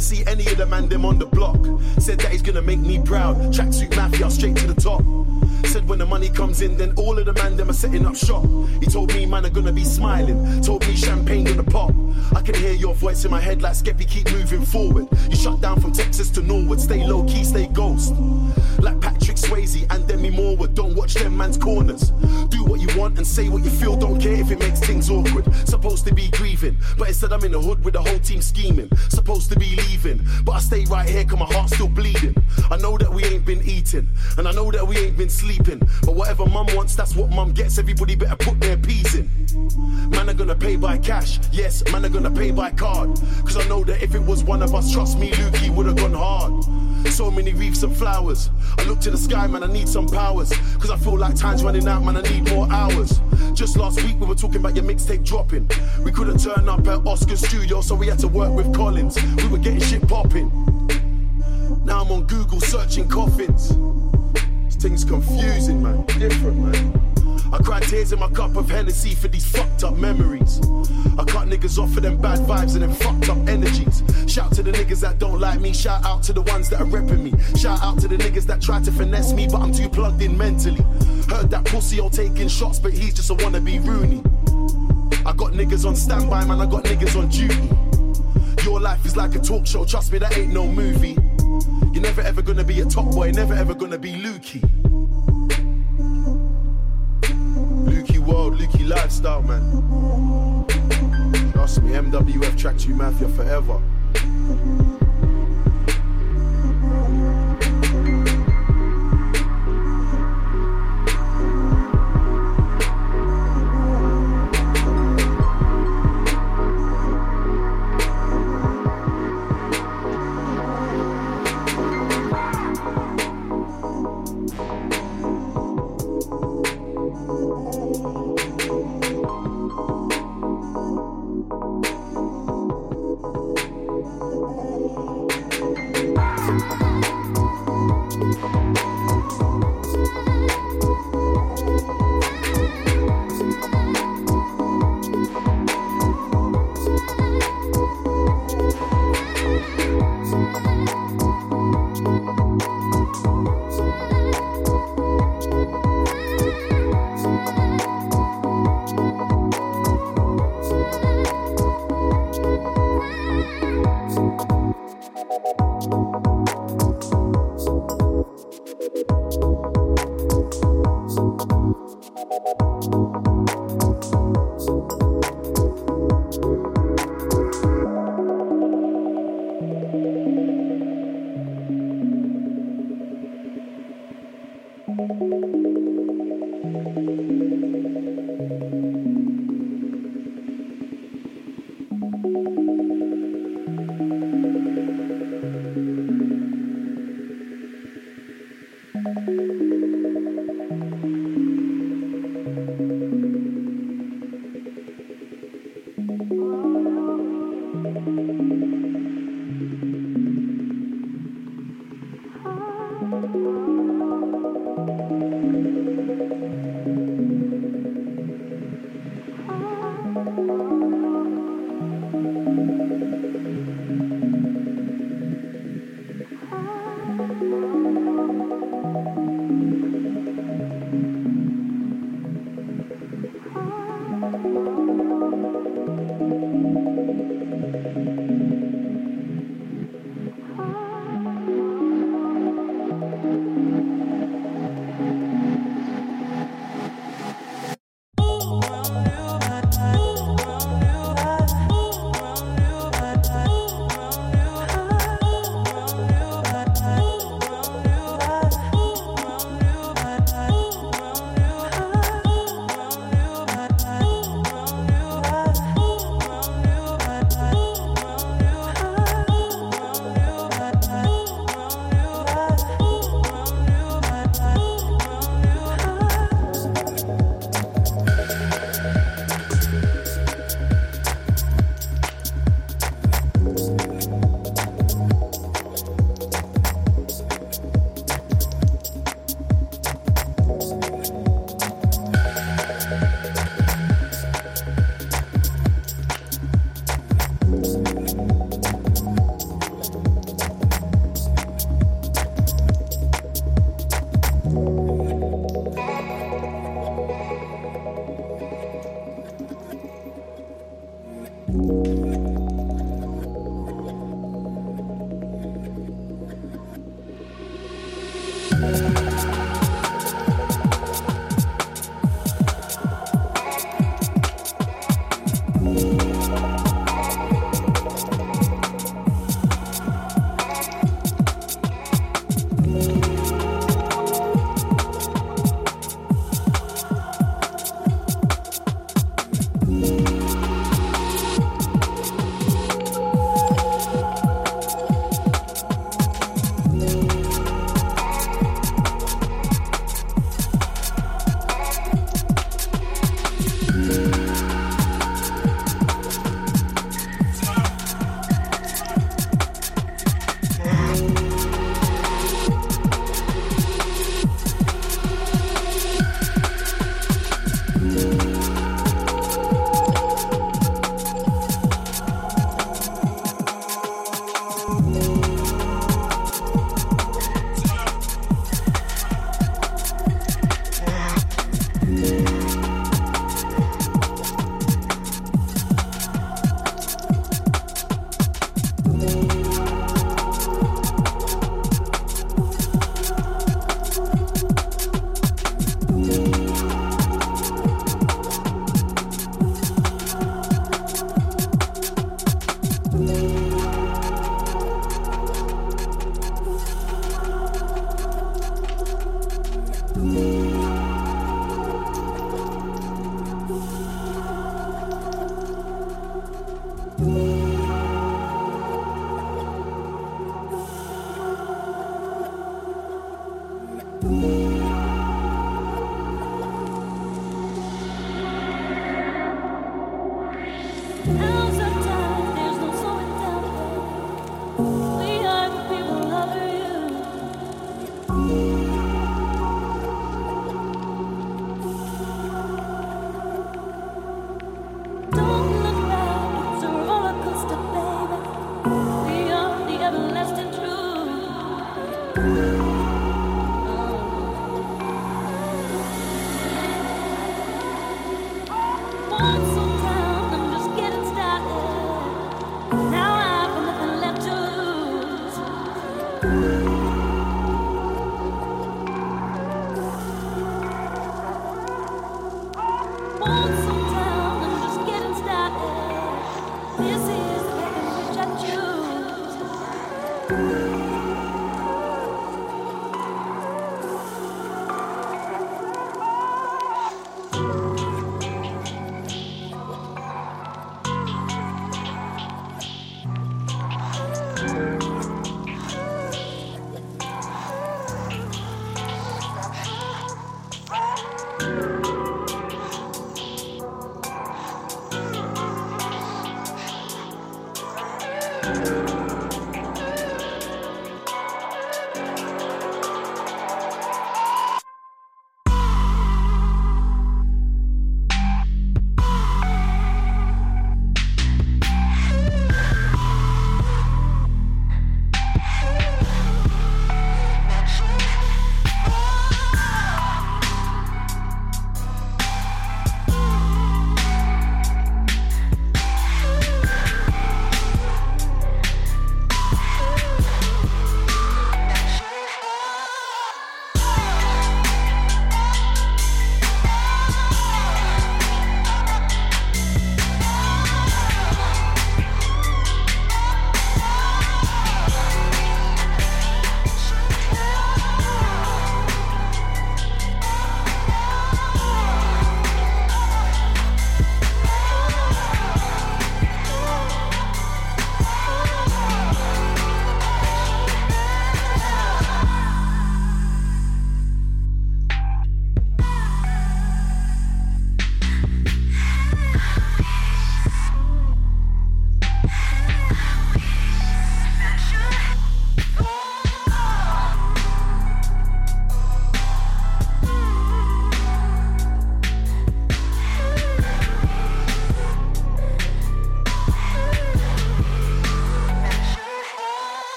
see any of the man them on the block. Said that he's gonna make me proud. Tracksuit mafia straight to the top. Said when the money comes in, then all of the man them are setting up shop. He told me man are gonna be smiling. Told me champagne gonna pop. I can hear your voice in my head like Skeppy, keep moving forward. You shut down from Texas to Norwood, stay low key, stay ghost. Like Patrick Swayze and Demi Moore, don't watch them man's corners. Do what you want and say what you feel, don't care if it makes things awkward. Supposed to be grieving, but instead I'm in the hood with the whole team scheming. Supposed to be leaving, but I stay right here cause my heart's still bleeding. I know that we ain't been eating, and I know that we ain't been sleeping. But whatever mum wants, that's what mum gets. Everybody better put their peas in. Man are gonna pay by cash, yes, man are gonna pay by card. Cause I know that if it was one of us, trust me, Lukey would've gone hard. So many wreaths and flowers. I look to the sky, man, I need some powers. Cause I feel like time's running out, man, I need more hours. Just last week we were talking about your mixtape dropping. We couldn't turn up at Oscar studio, so we had to work with Collins. We were getting shit popping. Now I'm on Google searching coffins. This thing's confusing, man. Different, man. I cry tears in my cup of Hennessy for these fucked up memories. I cut niggas off for them bad vibes and them fucked up energies. Shout to the niggas that don't like me. Shout out to the ones that are repping me. Shout out to the niggas that try to finesse me, but I'm too plugged in mentally. Heard that pussy all taking shots, but he's just a wannabe Rooney. I got niggas on standby, man. I got niggas on duty. Your life is like a talk show. Trust me, that ain't no movie. You're never ever gonna be a top boy. Never ever gonna be Lukey. Lukey world, Lukey lifestyle, man. Trust me, MWF Track 2 Mafia forever.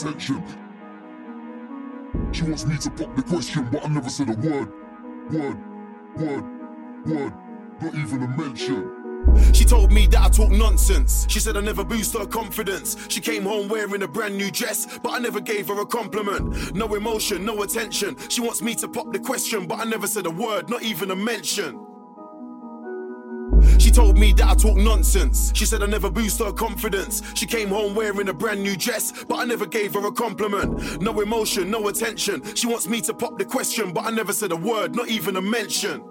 Attention. She wants me to pop the question, but I never said a word. Word, word, word, not even a mention. She told me that I talk nonsense. She said I never boost her confidence. She came home wearing a brand new dress, but I never gave her a compliment. No emotion, no attention. She wants me to pop the question, but I never said a word, not even a mention. She told me that I talk nonsense. She said I never boost her confidence. She came home wearing a brand new dress, I never gave her a compliment. No emotion, no attention. She wants me to pop the question, but I never said a word, not even a mention.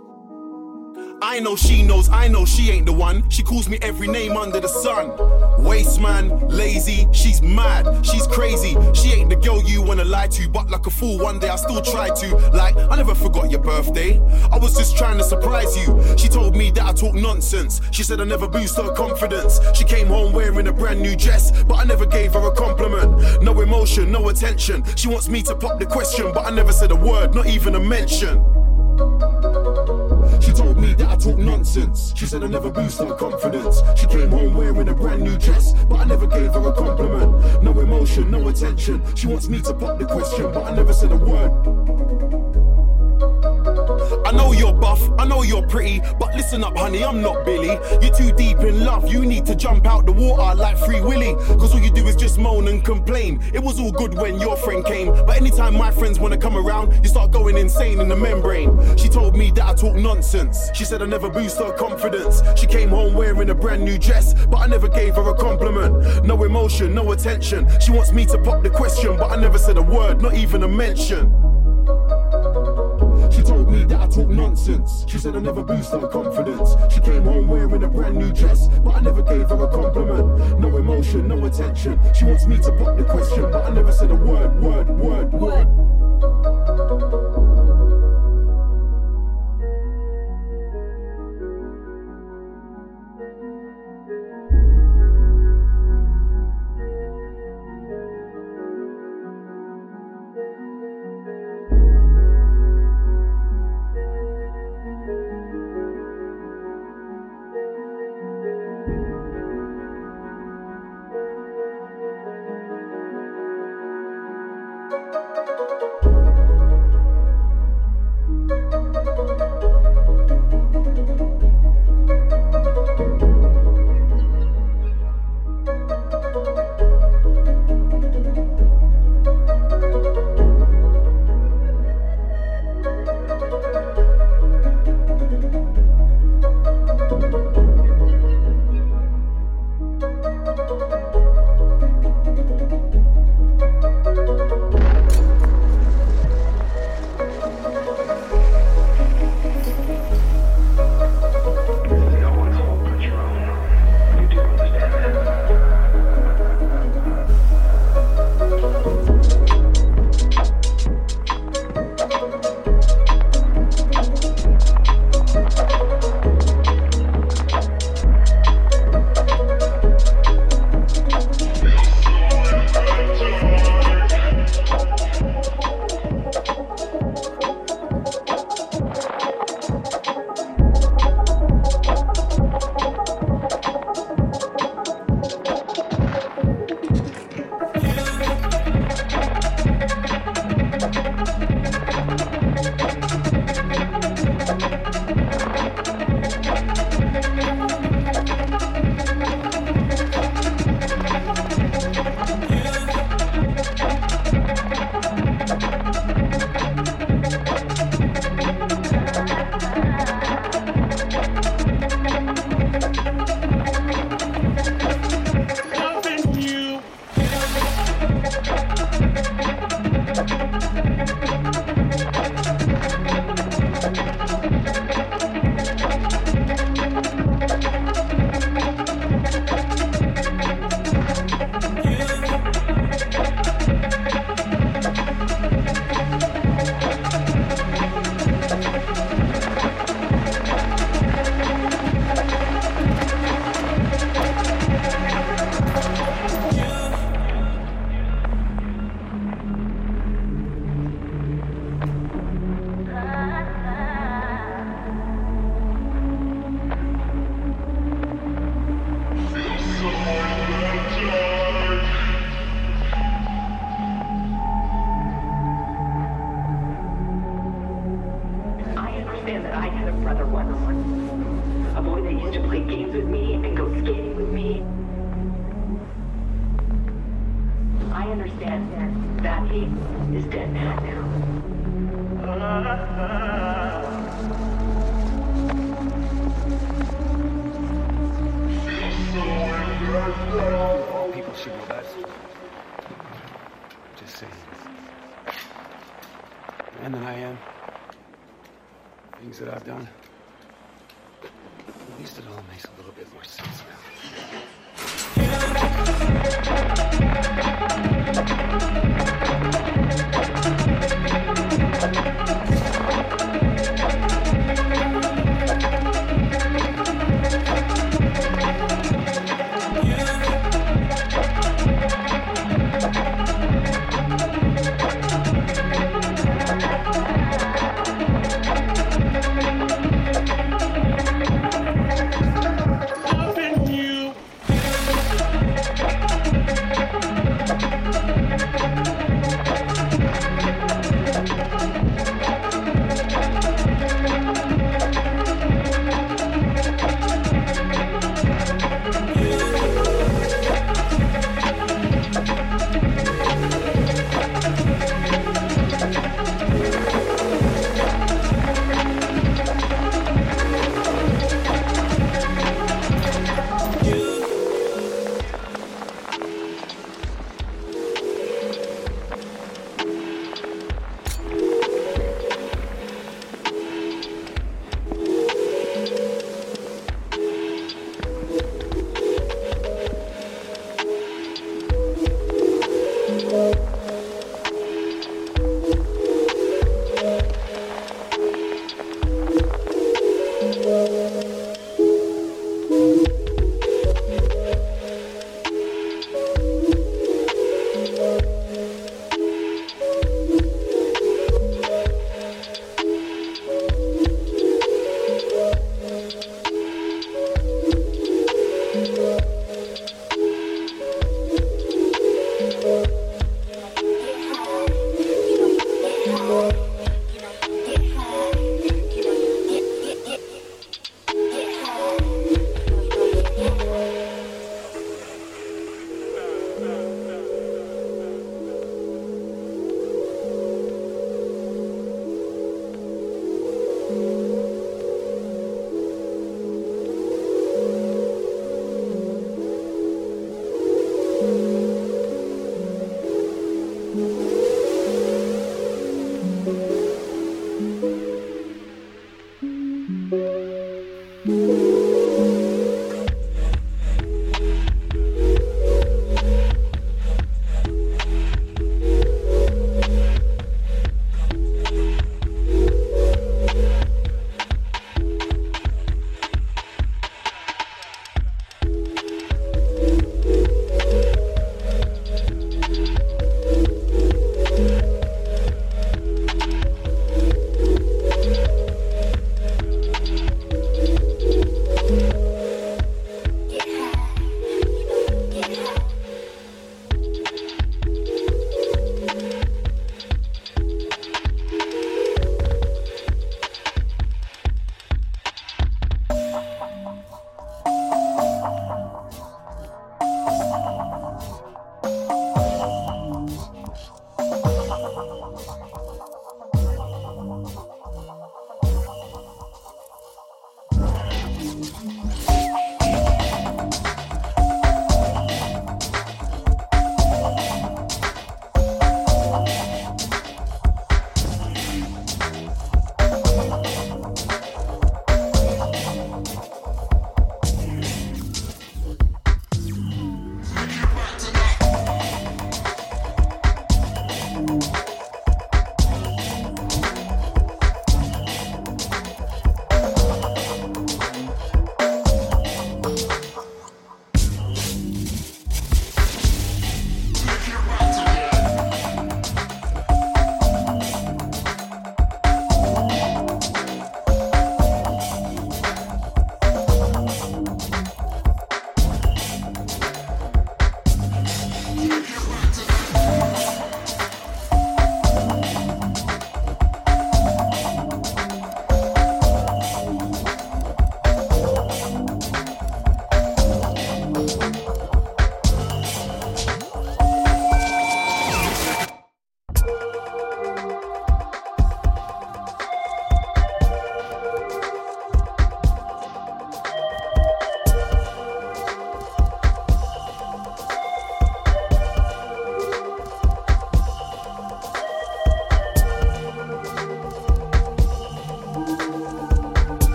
I know she knows, I know she ain't the one. She calls me every name under the sun. Waste man, lazy, she's mad, she's crazy. She ain't the girl you wanna lie to, but like a fool, one day I still try to. Like, I never forgot your birthday. I was just trying to surprise you. She told me that I talk nonsense. She said I never boost her confidence. She came home wearing a brand new dress, but I never gave her a compliment. No emotion, no attention. She wants me to pop the question, but I never said a word, not even a mention. That I talk nonsense. She said I never boost her confidence. She came home wearing a brand new dress, but I never gave her a compliment. No emotion, no attention. She wants me to pop the question, but I never said a word. I know you're buff, I know you're pretty, but listen up, honey, I'm not Billy. You're too deep in love, you need to jump out the water like Free Willy. Cause all you do is just moan and complain. It was all good when your friend came, but anytime my friends wanna come around, you start going insane in the membrane. She told me that I talk nonsense. She said I never boost her confidence. She came home wearing a brand new dress, but I never gave her a compliment. No emotion, no attention. She wants me to pop the question, but I never said a word, not even a mention. She told me that I talk nonsense. She said I never boost her confidence. She came home wearing a brand new dress, but I never gave her a compliment. No emotion, no attention. She wants me to pop the question, but I never said a word, word, word, word.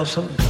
House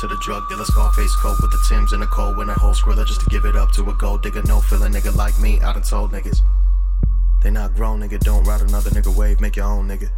to the drug dealer, Scarface coat with the Tim's and a cold and a whole squirrel just to give it up to a gold digger. No feeling nigga like me, I done told niggas. They not grown, nigga. Don't ride another nigga wave, make your own nigga.